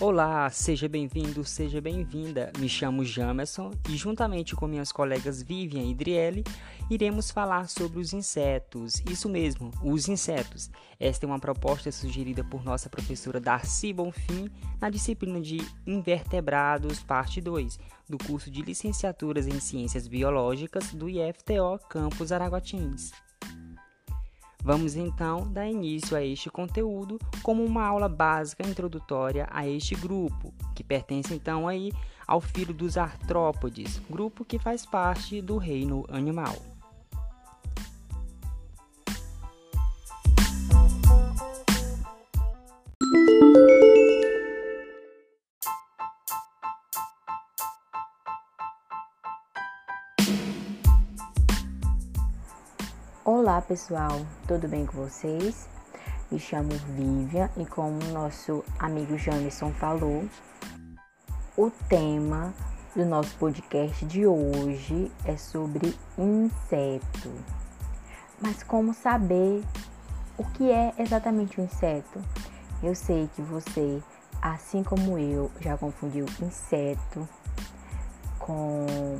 Olá, seja bem-vindo, seja bem-vinda. Me chamo Jamerson e, juntamente com minhas colegas Vivian e Driele, iremos falar sobre os insetos. Isso mesmo, os insetos. Esta é uma proposta sugerida por nossa professora Darcy Bonfim na disciplina de Invertebrados, parte 2, do curso de Licenciaturas em Ciências Biológicas do IFTO Campus Araguatins. Vamos então dar início a este conteúdo como uma aula básica introdutória a este grupo, que pertence então aí ao filo dos artrópodes, grupo que faz parte do reino animal. Olá pessoal, tudo bem com vocês? Me chamo Vivian e como nosso amigo Jamerson falou, o tema do nosso podcast de hoje é sobre inseto. Mas como saber o que é exatamente um inseto? Eu sei que você, assim como eu, já confundiu inseto com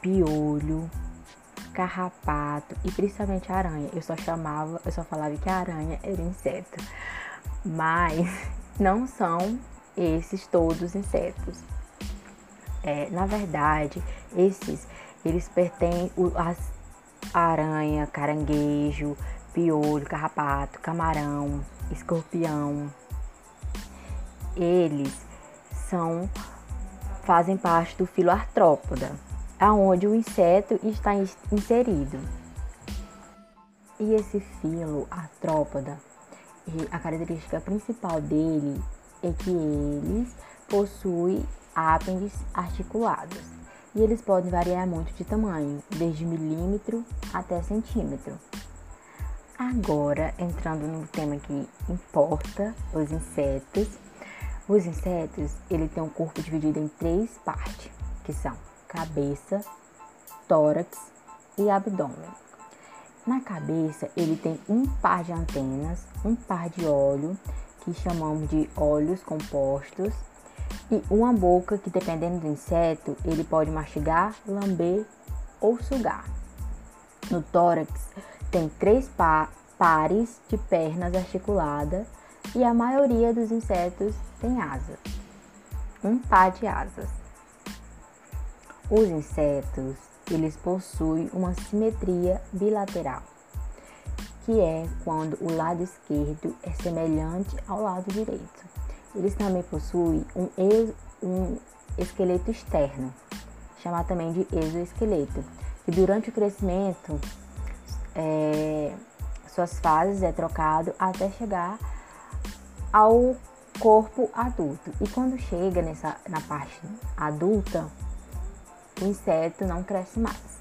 piolho, carrapato e principalmente aranha. Eu só chamava, eu só falava que a aranha era inseto. Mas não são esses todos insetos. É, na verdade, esses eles pertencem às aranha, caranguejo, piolho, carrapato, camarão, escorpião. Eles são fazem parte do filo artrópoda aonde o inseto está inserido. E esse filo artrópoda, a característica principal dele é que eles possuem apêndices articulados. E eles podem variar muito de tamanho, desde milímetro até centímetro. Agora, entrando no tema que importa, os insetos. Os insetos, ele tem um corpo dividido em três partes, que são cabeça, tórax e abdômen. Na cabeça, ele tem um par de antenas, um par de olho, que chamamos de olhos compostos, e uma boca que, dependendo do inseto, ele pode mastigar, lamber ou sugar. No tórax, tem três pa pares de pernas articuladas e a maioria dos insetos tem asas. Um par de asas. Os insetos, eles possuem uma simetria bilateral, que é quando o lado esquerdo é semelhante ao lado direito. Eles também possuem um, ex, um esqueleto externo, chamado também de exoesqueleto, que durante o crescimento é, suas fases é trocado até chegar ao corpo adulto. E quando chega nessa na parte adulta, o inseto não cresce mais.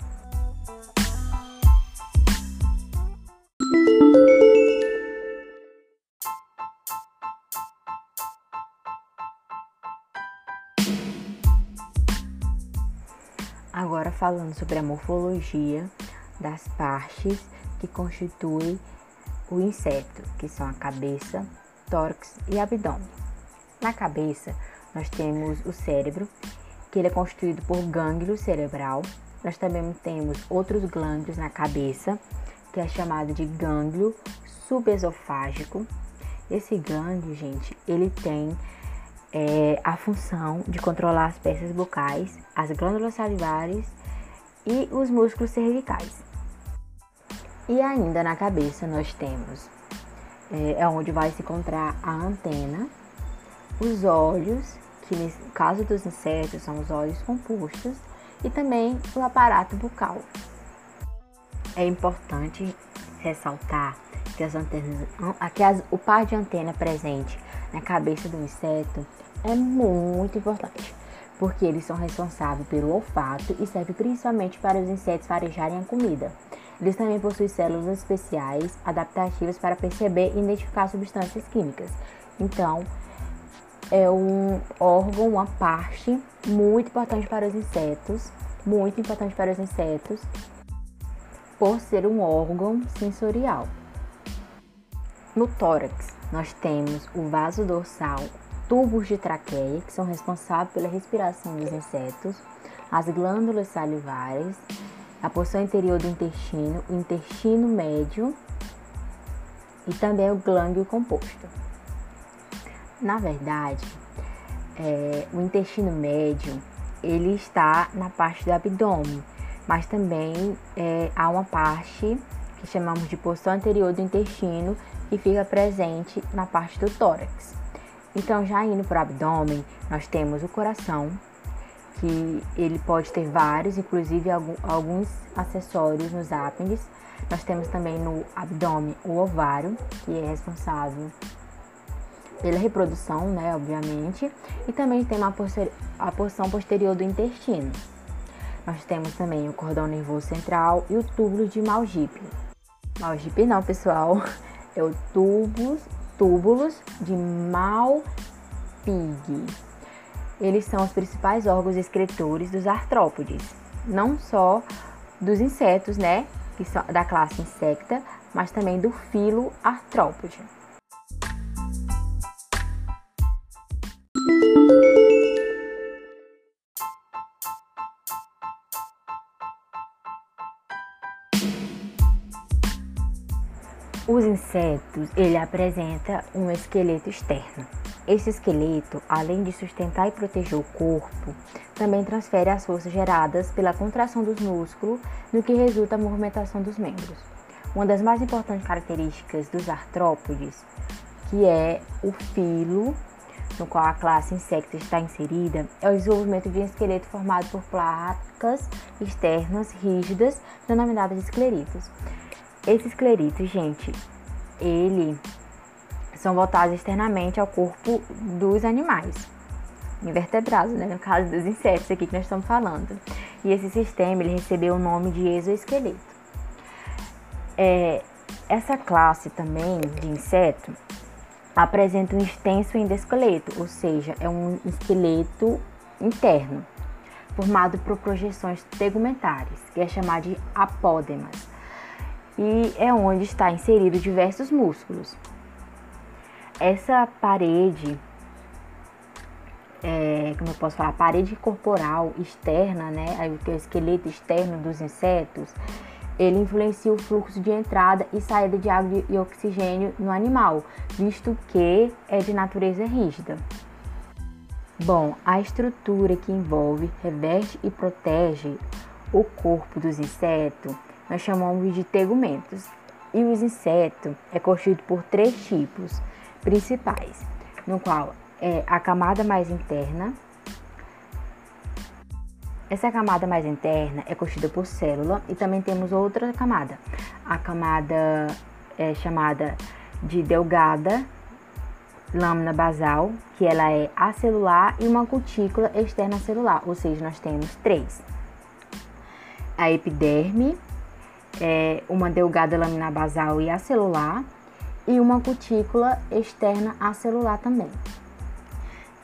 Agora falando sobre a morfologia das partes que constituem o inseto, que são a cabeça, tórax e abdômen. Na cabeça, nós temos o cérebro, que ele é constituído por gânglio cerebral. Nós também temos outros glândulos na cabeça, que é chamado de gânglio subesofágico. Esse gânglio, gente, ele tem é, a função de controlar as peças bucais, as glândulas salivares e os músculos cervicais. E ainda na cabeça nós temos é, é onde vai se encontrar a antena, os olhos que no caso dos insetos são os olhos compostos e também o aparato bucal. É importante ressaltar que, as antenas, que as, o par de antena presente na cabeça do inseto é muito importante, porque eles são responsáveis pelo olfato e servem principalmente para os insetos farejarem a comida. Eles também possuem células especiais adaptativas para perceber e identificar substâncias químicas. Então, é um órgão, uma parte muito importante para os insetos, muito importante para os insetos, por ser um órgão sensorial. No tórax, nós temos o vaso dorsal, tubos de traqueia, que são responsáveis pela respiração dos insetos, as glândulas salivares, a porção interior do intestino, o intestino médio e também o glândulo composto. Na verdade, é, o intestino médio ele está na parte do abdômen, mas também é, há uma parte que chamamos de porção anterior do intestino que fica presente na parte do tórax. Então, já indo para o abdômen, nós temos o coração, que ele pode ter vários, inclusive alguns acessórios nos ápendes. Nós temos também no abdômen o ovário, que é responsável pela reprodução, né, obviamente, e também tem a, a porção posterior do intestino. Nós temos também o cordão nervoso central e o túbulo de Malgipe. Malgipe não, pessoal, é o tubos, túbulos de Malpighi. Eles são os principais órgãos excretores dos artrópodes, não só dos insetos, né, que são da classe insecta, mas também do filo artrópode. Os insetos, ele apresenta um esqueleto externo. Esse esqueleto, além de sustentar e proteger o corpo, também transfere as forças geradas pela contração dos músculos, no que resulta a movimentação dos membros. Uma das mais importantes características dos artrópodes, que é o filo no qual a classe insecta está inserida, é o desenvolvimento de um esqueleto formado por placas externas rígidas, denominadas escleritos. Esses escleritos, gente, ele são voltados externamente ao corpo dos animais, invertebrados, né? no caso dos insetos aqui que nós estamos falando. E esse sistema ele recebeu o nome de exoesqueleto. É, essa classe também de inseto apresenta um extenso endosqueleto, ou seja, é um esqueleto interno, formado por projeções tegumentares, que é chamado de apódemas, e é onde está inserido diversos músculos. Essa parede, é, como eu posso falar, parede corporal externa, né, o esqueleto externo dos insetos, ele influencia o fluxo de entrada e saída de água e oxigênio no animal, visto que é de natureza rígida. Bom, a estrutura que envolve, reveste e protege o corpo dos insetos nós chamamos de tegumentos. E os insetos é constituído por três tipos principais, no qual é a camada mais interna. Essa camada mais interna é constituída por célula e também temos outra camada, a camada é chamada de delgada lâmina basal, que ela é acelular e uma cutícula externa celular, ou seja, nós temos três. A epiderme, é, uma delgada laminar basal e acelular e uma cutícula externa acelular também.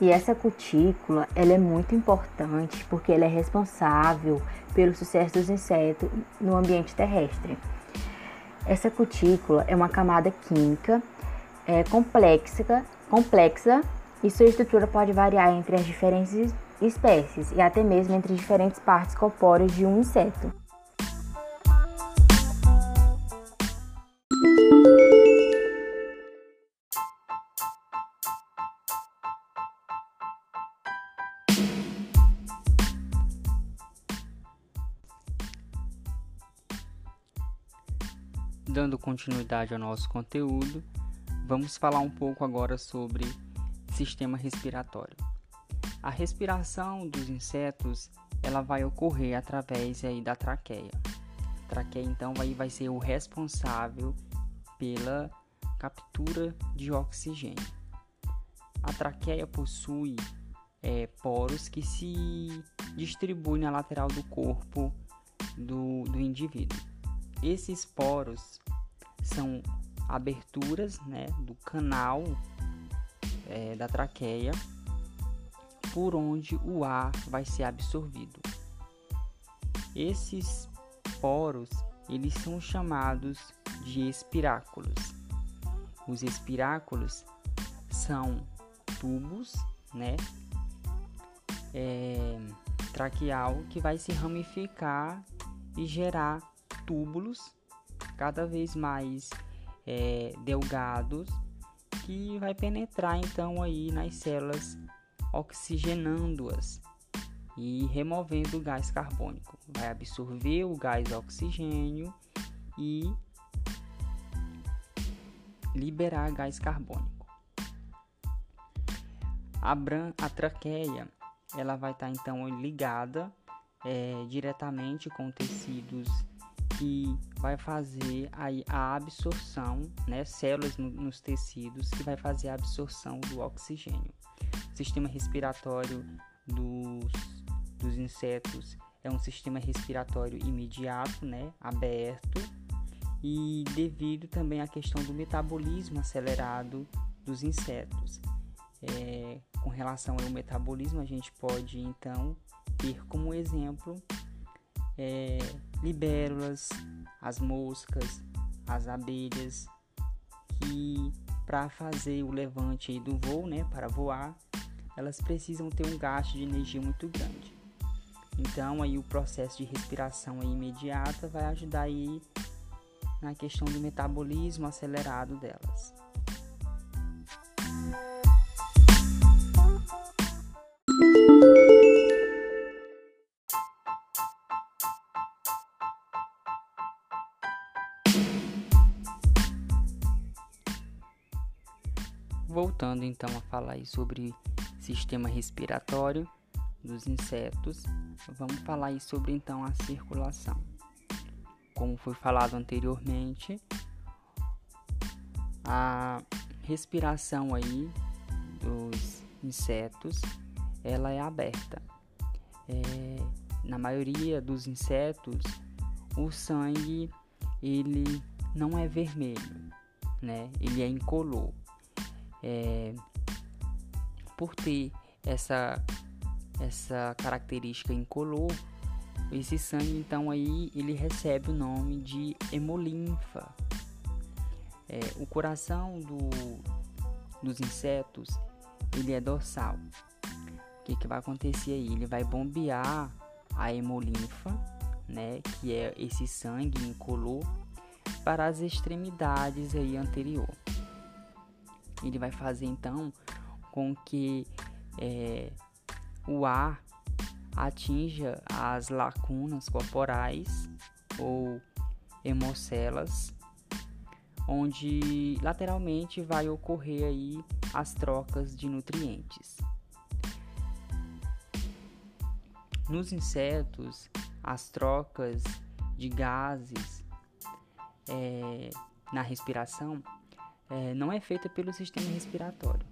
E essa cutícula ela é muito importante porque ela é responsável pelo sucesso dos insetos no ambiente terrestre. Essa cutícula é uma camada química é, complexa, complexa e sua estrutura pode variar entre as diferentes espécies e até mesmo entre diferentes partes corpóreas de um inseto. Continuidade ao nosso conteúdo, vamos falar um pouco agora sobre sistema respiratório. A respiração dos insetos ela vai ocorrer através aí da traqueia. A traqueia então vai, ser o responsável pela captura de oxigênio. A traqueia possui é, poros que se distribuem na lateral do corpo do, do indivíduo. Esses poros são aberturas né, do canal é, da traqueia por onde o ar vai ser absorvido. Esses poros eles são chamados de espiráculos. Os espiráculos são tubos, né? É, traqueal que vai se ramificar e gerar túbulos cada vez mais é, delgados que vai penetrar então aí nas células oxigenando-as e removendo o gás carbônico. Vai absorver o gás oxigênio e liberar gás carbônico. A, bran a traqueia ela vai estar tá, então ligada é, diretamente com tecidos que vai fazer a absorção, né, células no, nos tecidos que vai fazer a absorção do oxigênio. O sistema respiratório dos, dos insetos é um sistema respiratório imediato, né, aberto, e devido também à questão do metabolismo acelerado dos insetos. É, com relação ao metabolismo, a gente pode então ter como exemplo é, as moscas, as abelhas, que para fazer o levante do voo, né, para voar, elas precisam ter um gasto de energia muito grande. Então aí o processo de respiração aí imediata vai ajudar aí na questão do metabolismo acelerado delas. Voltando então a falar sobre sistema respiratório dos insetos, vamos falar sobre então a circulação. Como foi falado anteriormente, a respiração aí dos insetos ela é aberta. É, na maioria dos insetos, o sangue ele não é vermelho, né? Ele é incolor é, por ter essa essa característica incolor, esse sangue então aí ele recebe o nome de hemolinfa. É, o coração do, dos insetos ele é dorsal. O que, que vai acontecer aí? Ele vai bombear a hemolinfa, né, que é esse sangue incolor, para as extremidades aí anterior ele vai fazer então com que é, o ar atinja as lacunas corporais ou hemocelas, onde lateralmente vai ocorrer aí as trocas de nutrientes. Nos insetos, as trocas de gases é, na respiração é, não é feita pelo sistema respiratório.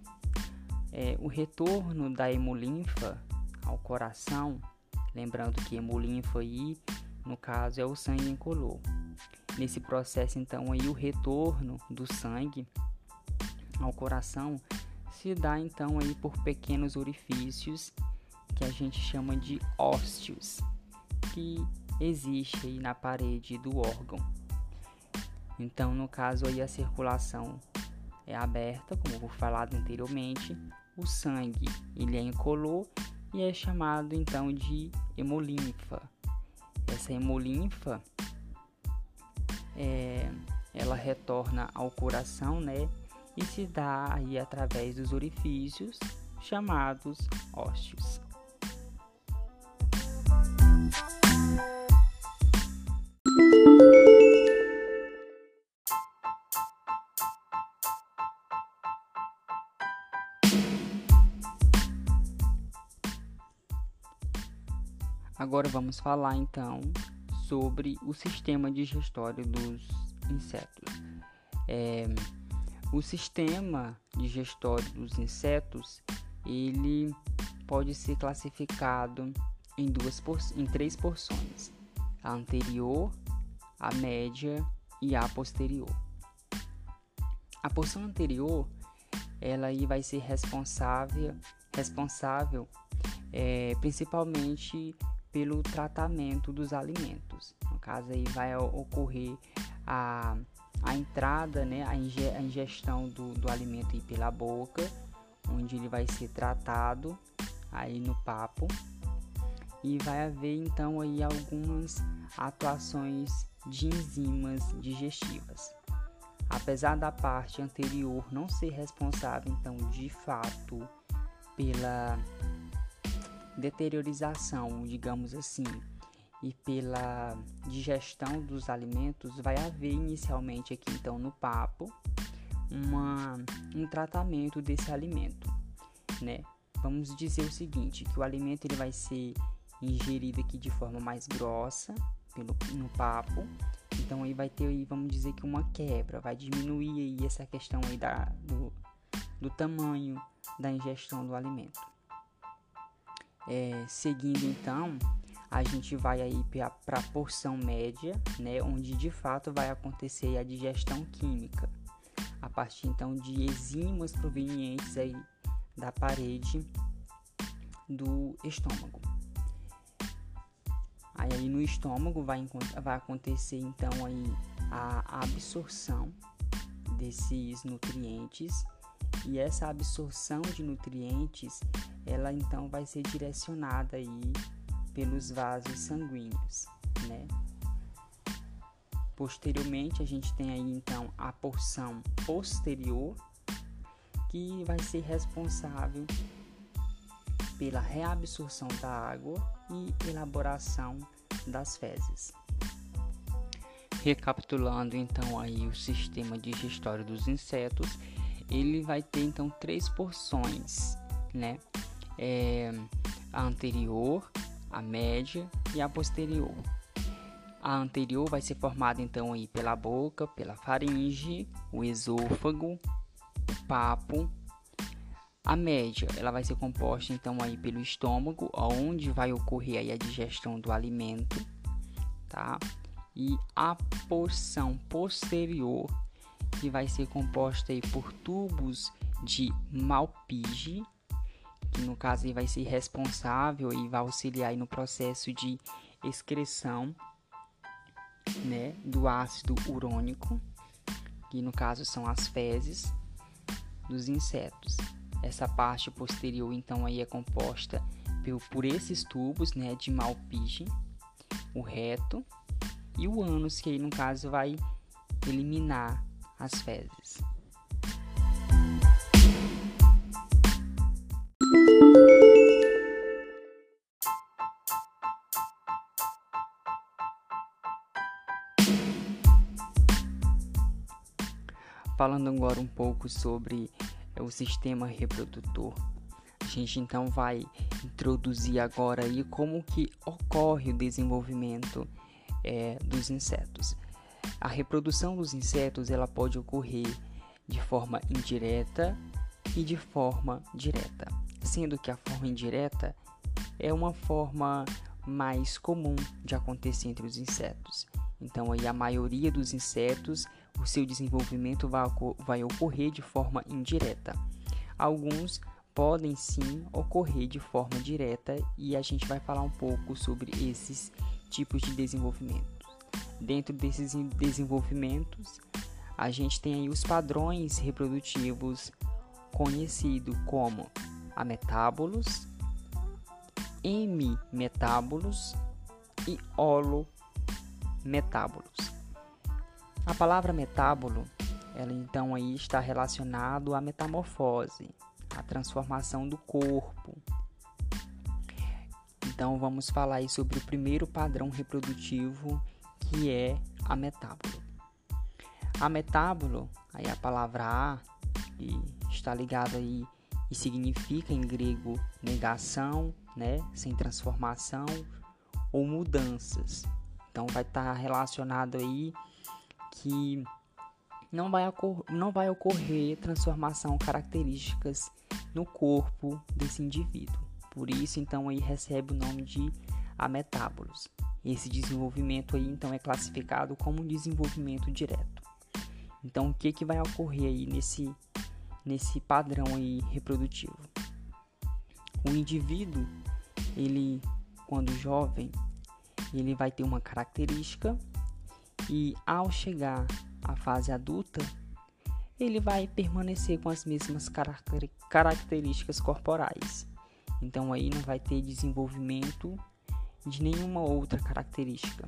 É, o retorno da hemolinfa ao coração, lembrando que hemolinfa aí, no caso, é o sangue incolor. Nesse processo, então, aí o retorno do sangue ao coração se dá então aí por pequenos orifícios que a gente chama de ósteos, que existe aí na parede do órgão. Então, no caso aí a circulação é aberta, como foi falado anteriormente, o sangue ele é incolor e é chamado então de hemolinfa. Essa hemolinfa é, ela retorna ao coração, né? E se dá aí através dos orifícios chamados ósseos. Agora vamos falar então sobre o sistema digestório dos insetos. É, o sistema digestório dos insetos ele pode ser classificado em duas em três porções: a anterior, a média e a posterior. A porção anterior ela aí vai ser responsável responsável é, principalmente pelo tratamento dos alimentos. No caso aí vai ocorrer a, a entrada, né, a, ingestão do, do alimento pela boca, onde ele vai ser tratado aí no papo e vai haver então aí algumas atuações de enzimas digestivas. Apesar da parte anterior não ser responsável então de fato pela deteriorização, digamos assim, e pela digestão dos alimentos, vai haver inicialmente aqui então no papo uma, um tratamento desse alimento, né? Vamos dizer o seguinte, que o alimento ele vai ser ingerido aqui de forma mais grossa pelo, no papo, então aí vai ter aí, vamos dizer que uma quebra, vai diminuir aí essa questão aí da, do, do tamanho da ingestão do alimento. É, seguindo então, a gente vai aí para a porção média, né, onde de fato vai acontecer a digestão química, a partir então de enzimas provenientes aí da parede do estômago. Aí, aí no estômago vai, vai acontecer então aí a absorção desses nutrientes e essa absorção de nutrientes ela então vai ser direcionada aí pelos vasos sanguíneos, né? Posteriormente a gente tem aí então a porção posterior que vai ser responsável pela reabsorção da água e elaboração das fezes. Recapitulando então aí o sistema digestório dos insetos, ele vai ter então três porções, né? É, a anterior, a média e a posterior. A anterior vai ser formada então aí pela boca, pela faringe, o esôfago, o papo. A média, ela vai ser composta então aí pelo estômago, onde vai ocorrer aí a digestão do alimento, tá? E a porção posterior que vai ser composta aí por tubos de Malpighi, que no caso aí vai ser responsável e vai auxiliar no processo de excreção né, do ácido urônico, que no caso são as fezes dos insetos. Essa parte posterior então aí é composta por, por esses tubos né, de Malpighi, o reto e o ânus, que aí no caso vai eliminar as fezes. Falando agora um pouco sobre o sistema reprodutor, a gente então vai introduzir agora aí como que ocorre o desenvolvimento é, dos insetos. A reprodução dos insetos ela pode ocorrer de forma indireta e de forma direta, sendo que a forma indireta é uma forma mais comum de acontecer entre os insetos. Então aí a maioria dos insetos, o seu desenvolvimento vai, vai ocorrer de forma indireta. Alguns podem sim ocorrer de forma direta e a gente vai falar um pouco sobre esses tipos de desenvolvimento. Dentro desses desenvolvimentos, a gente tem aí os padrões reprodutivos conhecidos como ametábolos, hemimetábolos e holometábolos. A palavra metábolo, ela então aí está relacionado à metamorfose, à transformação do corpo. Então vamos falar aí sobre o primeiro padrão reprodutivo que é a metábolo. A metábolo, aí a palavra a, está ligada aí e significa em grego negação, né, sem transformação ou mudanças. Então vai estar tá relacionado aí que não vai, não vai ocorrer transformação características no corpo desse indivíduo. Por isso, então, aí recebe o nome de ametábolos. Esse desenvolvimento aí então é classificado como um desenvolvimento direto. Então o que, que vai ocorrer aí nesse, nesse padrão aí reprodutivo? O indivíduo, ele quando jovem, ele vai ter uma característica e ao chegar à fase adulta, ele vai permanecer com as mesmas características corporais. Então aí não vai ter desenvolvimento de nenhuma outra característica.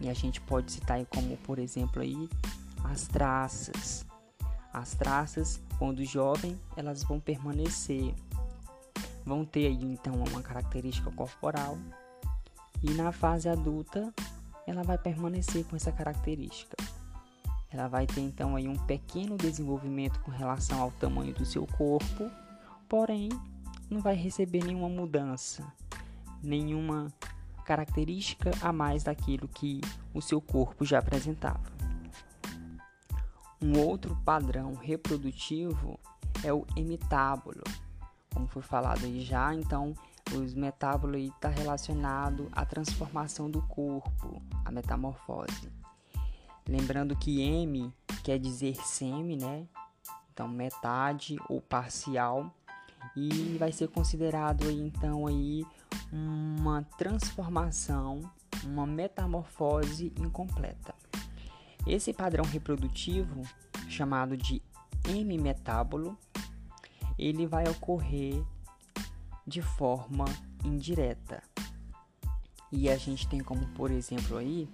E a gente pode citar como, por exemplo, aí as traças. As traças, quando jovem, elas vão permanecer, vão ter aí então uma característica corporal e na fase adulta ela vai permanecer com essa característica. Ela vai ter então aí um pequeno desenvolvimento com relação ao tamanho do seu corpo, porém não vai receber nenhuma mudança, nenhuma característica a mais daquilo que o seu corpo já apresentava. Um outro padrão reprodutivo é o hemitábulo. Como foi falado aí já, então os metábolos está relacionado à transformação do corpo, a metamorfose. Lembrando que M quer dizer semi, né? Então metade ou parcial e vai ser considerado aí então aí uma transformação, uma metamorfose incompleta. Esse padrão reprodutivo, chamado de M-metábolo, ele vai ocorrer de forma indireta. E a gente tem como, por exemplo, aí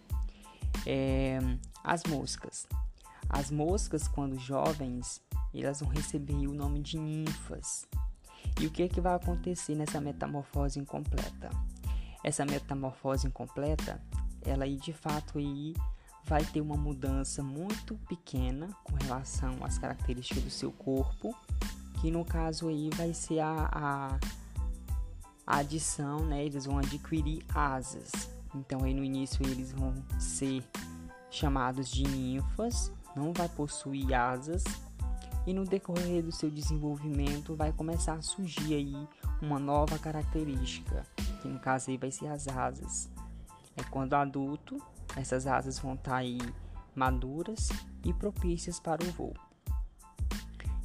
é, as moscas. As moscas, quando jovens, elas vão receber o nome de ninfas. E o que, é que vai acontecer nessa metamorfose incompleta? Essa metamorfose incompleta, ela aí de fato aí vai ter uma mudança muito pequena com relação às características do seu corpo, que no caso aí vai ser a, a, a adição, né? Eles vão adquirir asas. Então aí no início eles vão ser chamados de ninfas, não vai possuir asas e no decorrer do seu desenvolvimento vai começar a surgir aí uma nova característica, que no caso aí vai ser as asas. É quando adulto, essas asas vão estar tá aí maduras e propícias para o voo.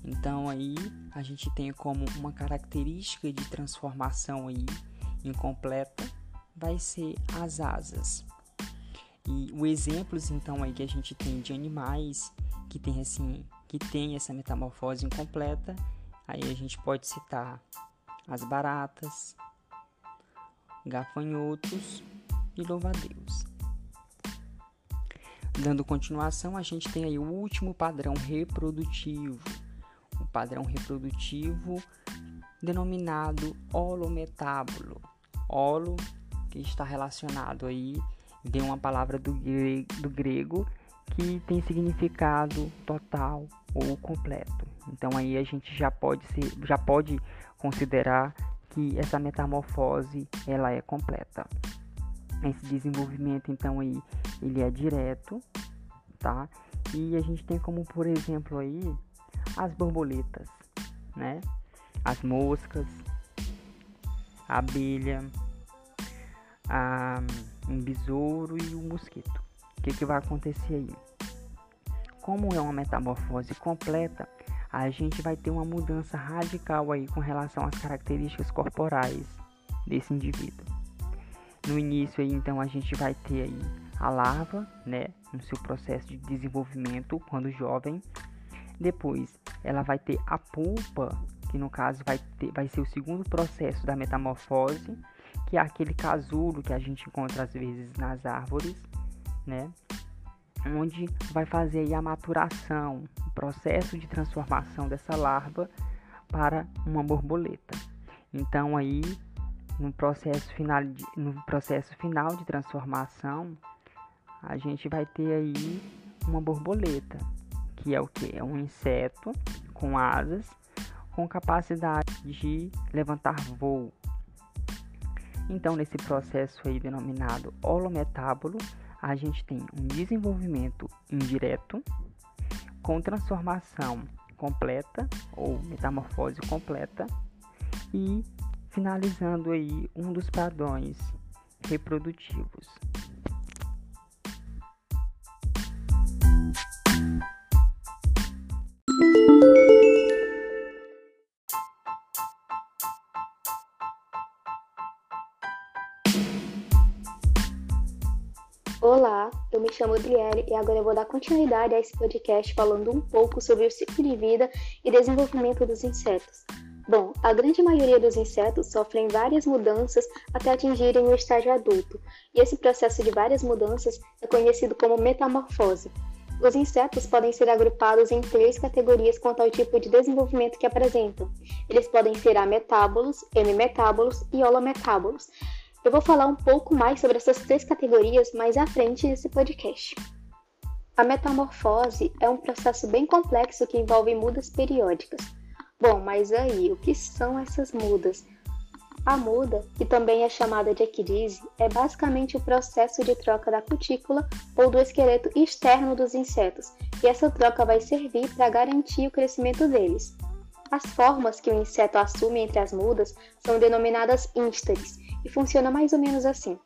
Então aí a gente tem como uma característica de transformação aí incompleta vai ser as asas. E os exemplos então aí que a gente tem de animais que tem assim que tem essa metamorfose incompleta, aí a gente pode citar as baratas, gafanhotos e louva-a-Deus. Dando continuação, a gente tem aí o último padrão reprodutivo, o padrão reprodutivo denominado holometábulo. Holo, que está relacionado aí, vem uma palavra do grego, do grego que tem significado total ou completo. Então aí a gente já pode ser, já pode considerar que essa metamorfose ela é completa. Esse desenvolvimento então aí ele é direto, tá? E a gente tem como por exemplo aí as borboletas, né? As moscas, a abelha, a, um besouro e o um mosquito. O que, que vai acontecer aí? Como é uma metamorfose completa, a gente vai ter uma mudança radical aí com relação às características corporais desse indivíduo. No início aí, então, a gente vai ter aí a larva, né, no seu processo de desenvolvimento quando jovem. Depois, ela vai ter a pulpa, que no caso vai, ter, vai ser o segundo processo da metamorfose, que é aquele casulo que a gente encontra às vezes nas árvores, né? onde vai fazer a maturação, o processo de transformação dessa larva para uma borboleta. Então aí no processo final de, no processo final de transformação a gente vai ter aí uma borboleta, que é o que? É um inseto com asas com capacidade de levantar voo. Então nesse processo aí denominado holometábolo, a gente tem um desenvolvimento indireto com transformação completa ou metamorfose completa e finalizando aí um dos padrões reprodutivos. Chamo Adriele e agora eu vou dar continuidade a esse podcast falando um pouco sobre o ciclo de vida e desenvolvimento dos insetos. Bom, a grande maioria dos insetos sofrem várias mudanças até atingirem o estágio adulto, e esse processo de várias mudanças é conhecido como metamorfose. Os insetos podem ser agrupados em três categorias quanto ao tipo de desenvolvimento que apresentam. Eles podem ser ametábolos, hemimetábolos e holometábolos. Eu vou falar um pouco mais sobre essas três categorias mais à frente nesse podcast. A metamorfose é um processo bem complexo que envolve mudas periódicas. Bom, mas aí, o que são essas mudas? A muda, que também é chamada de equidise, é basicamente o processo de troca da cutícula ou do esqueleto externo dos insetos, e essa troca vai servir para garantir o crescimento deles. As formas que o inseto assume entre as mudas são denominadas instares, e funciona mais ou menos assim.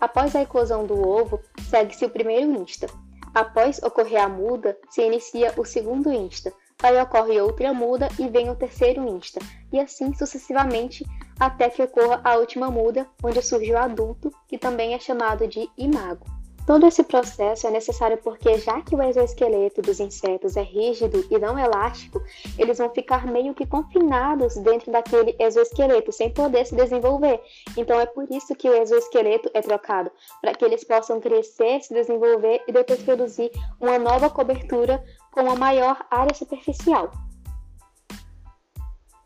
Após a eclosão do ovo, segue-se o primeiro insta. Após ocorrer a muda, se inicia o segundo insta. Aí ocorre outra muda e vem o terceiro insta, e assim sucessivamente até que ocorra a última muda, onde surge o adulto, que também é chamado de imago. Todo esse processo é necessário porque, já que o exoesqueleto dos insetos é rígido e não elástico, eles vão ficar meio que confinados dentro daquele exoesqueleto, sem poder se desenvolver. Então, é por isso que o exoesqueleto é trocado, para que eles possam crescer, se desenvolver e depois produzir uma nova cobertura com uma maior área superficial.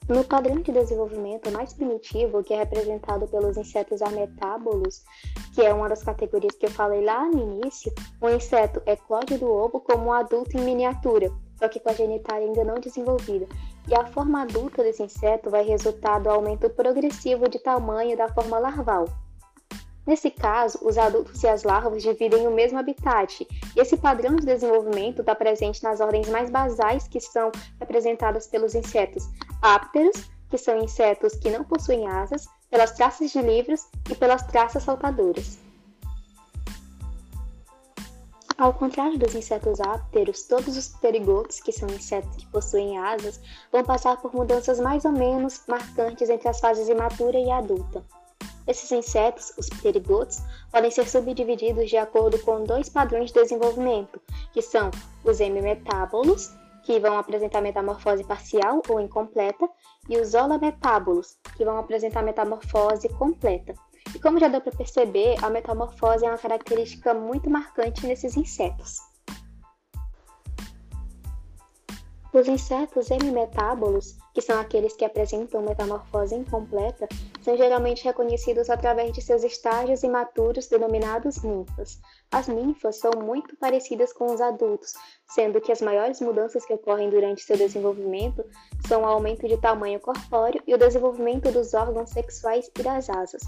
No padrão de desenvolvimento mais primitivo, que é representado pelos insetos ametábolos, que é uma das categorias que eu falei lá no início, o inseto eclode do ovo como um adulto em miniatura, só que com a genitália ainda não desenvolvida. E a forma adulta desse inseto vai resultar do aumento progressivo de tamanho da forma larval. Nesse caso, os adultos e as larvas dividem o mesmo habitat, e esse padrão de desenvolvimento está presente nas ordens mais basais que são representadas pelos insetos ápteros, que são insetos que não possuem asas, pelas traças de livros e pelas traças saltadoras. Ao contrário dos insetos ápteros, todos os pterigotos, que são insetos que possuem asas, vão passar por mudanças mais ou menos marcantes entre as fases imatura e adulta. Esses insetos, os pterigotos, podem ser subdivididos de acordo com dois padrões de desenvolvimento, que são os hemimetábolos, que vão apresentar metamorfose parcial ou incompleta, e os holometábolos, que vão apresentar metamorfose completa. E como já deu para perceber, a metamorfose é uma característica muito marcante nesses insetos. Os insetos hemimetábolos, que são aqueles que apresentam metamorfose incompleta, são geralmente reconhecidos através de seus estágios imaturos denominados ninfas. As ninfas são muito parecidas com os adultos, sendo que as maiores mudanças que ocorrem durante seu desenvolvimento são o aumento de tamanho corpóreo e o desenvolvimento dos órgãos sexuais e das asas.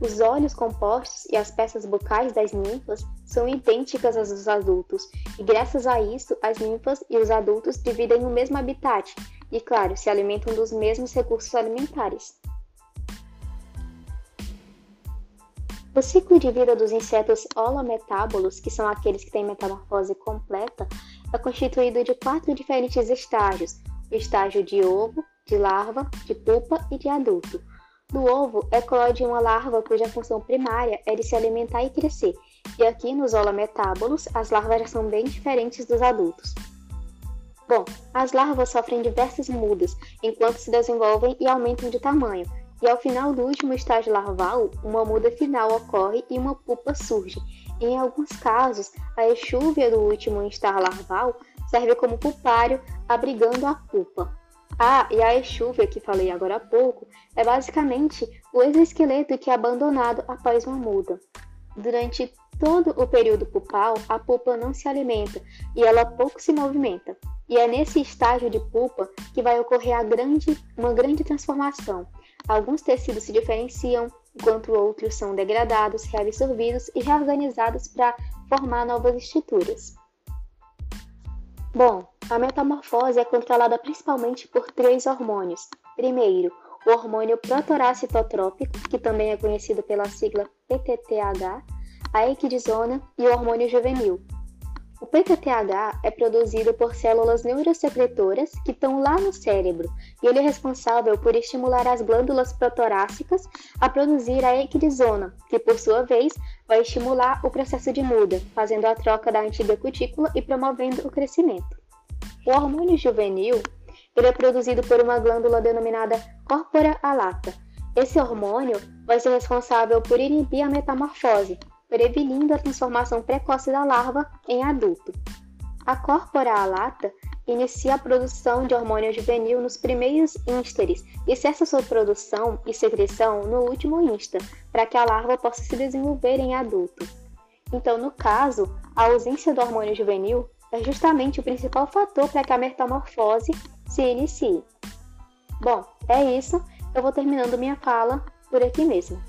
Os olhos compostos e as peças bucais das ninfas são idênticas às dos adultos, e graças a isso, as ninfas e os adultos dividem o mesmo habitat e, claro, se alimentam dos mesmos recursos alimentares. O ciclo de vida dos insetos holometábolos, que são aqueles que têm metamorfose completa, é constituído de quatro diferentes estágios: o estágio de ovo, de larva, de pupa e de adulto. Do ovo, eclode uma larva cuja função primária é de se alimentar e crescer, e aqui nos holometábolos, as larvas já são bem diferentes dos adultos. Bom, as larvas sofrem diversas mudas enquanto se desenvolvem e aumentam de tamanho, e ao final do último estágio larval, uma muda final ocorre e uma pupa surge. Em alguns casos, a exúvia do último estágio larval serve como pupário, abrigando a pupa. Ah, e a exúvia que falei agora há pouco é basicamente o exoesqueleto que é abandonado após uma muda. Durante todo o período pupal, a pupa não se alimenta e ela pouco se movimenta. E é nesse estágio de pupa que vai ocorrer grande, uma grande transformação. Alguns tecidos se diferenciam, enquanto outros são degradados, reabsorvidos e reorganizados para formar novas estruturas. Bom, a metamorfose é controlada principalmente por três hormônios. Primeiro, o hormônio protoracitotrópico, que também é conhecido pela sigla PTTH, a equidisona e o hormônio juvenil. O PTTH é produzido por células neurosecretoras que estão lá no cérebro e ele é responsável por estimular as glândulas protorácicas a produzir a equidizona, que por sua vez vai estimular o processo de muda, fazendo a troca da antiga cutícula e promovendo o crescimento. O hormônio juvenil ele é produzido por uma glândula denominada corpora alata. Esse hormônio vai ser responsável por inibir a metamorfose, prevenindo a transformação precoce da larva em adulto. A corpora alata inicia a produção de hormônio juvenil nos primeiros ínsteres e cessa sua produção e secreção no último insta, para que a larva possa se desenvolver em adulto. Então, no caso, a ausência do hormônio juvenil é justamente o principal fator para que a metamorfose se inicie. Bom, é isso. Eu vou terminando minha fala por aqui mesmo.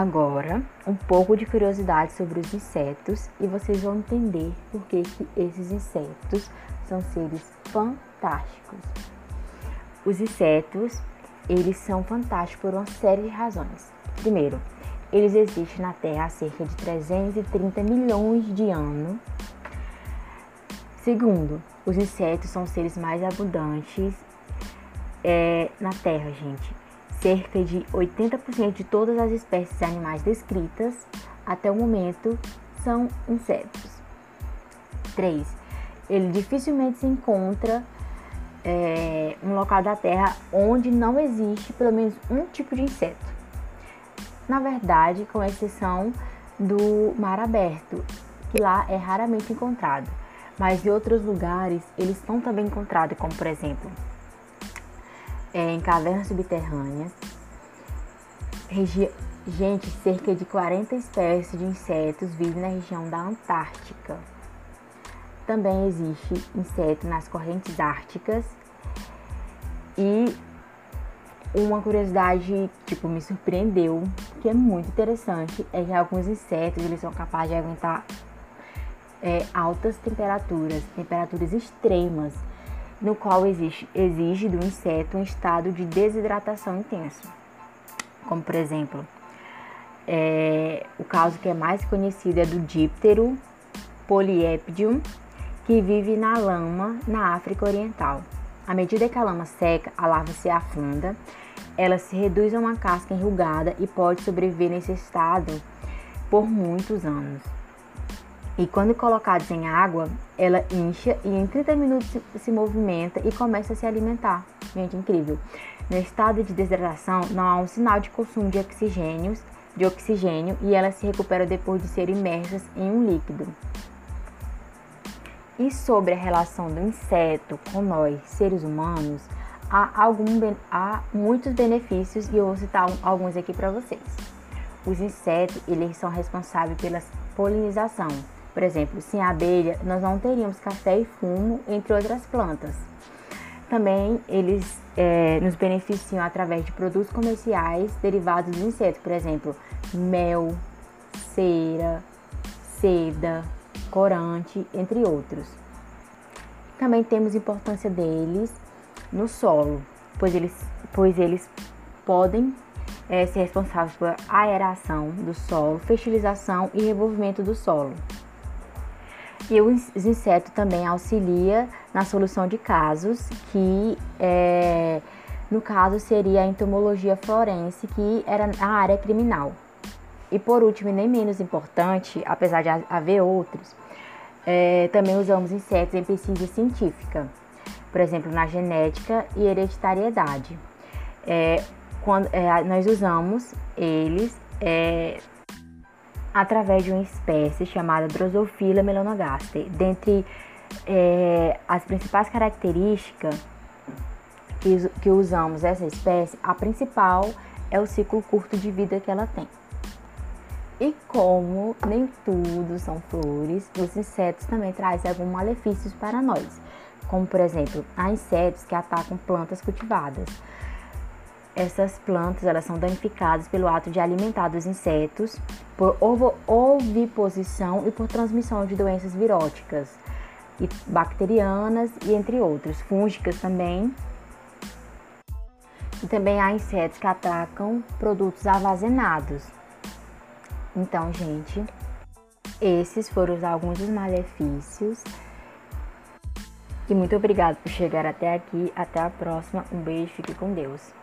Agora, um pouco de curiosidade sobre os insetos e vocês vão entender por que, que esses insetos são seres fantásticos. Os insetos, eles são fantásticos por uma série de razões. Primeiro, eles existem na Terra há cerca de 330 milhões de anos. Segundo, os insetos são os seres mais abundantes é, na Terra, gente cerca de 80% de todas as espécies de animais descritas até o momento são insetos. 3. Ele dificilmente se encontra é, um local da Terra onde não existe pelo menos um tipo de inseto. Na verdade, com exceção do mar aberto, que lá é raramente encontrado, mas em outros lugares eles são também encontrados, como por exemplo é, em cavernas subterrâneas. Regi Gente, cerca de 40 espécies de insetos vivem na região da Antártica. Também existe inseto nas correntes árticas. E uma curiosidade, tipo, me surpreendeu, que é muito interessante, é que alguns insetos eles são capazes de aguentar é, altas temperaturas, temperaturas extremas no qual existe, exige do inseto um estado de desidratação intenso. Como, por exemplo, é, o caso que é mais conhecido é do díptero polyepdium, que vive na lama na África Oriental. À medida que a lama seca, a larva se afunda, ela se reduz a uma casca enrugada e pode sobreviver nesse estado por muitos anos. E quando colocados em água, ela incha e em 30 minutos se movimenta e começa a se alimentar. Gente, incrível. No estado de desidratação, não há um sinal de consumo de oxigênio, de oxigênio e ela se recupera depois de ser imersas em um líquido. E sobre a relação do inseto com nós, seres humanos, há, algum, há muitos benefícios e eu vou citar alguns aqui para vocês. Os insetos, eles são responsáveis pela polinização por exemplo, sem abelha, nós não teríamos café e fumo, entre outras plantas. Também eles é, nos beneficiam através de produtos comerciais derivados do inseto, por exemplo, mel, cera, seda, corante, entre outros. Também temos importância deles no solo, pois eles, pois eles podem é, ser responsáveis por aeração do solo, fertilização e revolvimento do solo. E os insetos também auxilia na solução de casos, que é, no caso seria a entomologia forense, que era a área criminal. E por último, e nem menos importante, apesar de haver outros, é, também usamos insetos em pesquisa científica, por exemplo, na genética e hereditariedade. É, quando, é, nós usamos eles é, através de uma espécie chamada Drosophila melanogaster. Dentre é, as principais características que, que usamos essa espécie, a principal é o ciclo curto de vida que ela tem. E como nem tudo são flores, os insetos também trazem alguns malefícios para nós, como por exemplo, há insetos que atacam plantas cultivadas essas plantas elas são danificadas pelo ato de alimentar dos insetos, por oviposição e por transmissão de doenças viróticas. e bacterianas e entre outras, fúngicas também. E também há insetos que atacam produtos armazenados. Então, gente, esses foram alguns dos malefícios. E muito obrigado por chegar até aqui. Até a próxima. Um beijo, fique com Deus.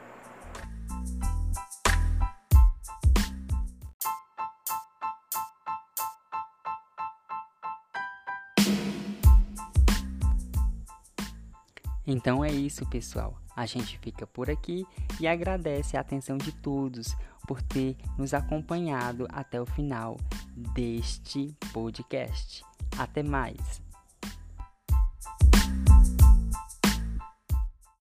Então é isso, pessoal. A gente fica por aqui e agradece a atenção de todos por ter nos acompanhado até o final deste podcast. Até mais!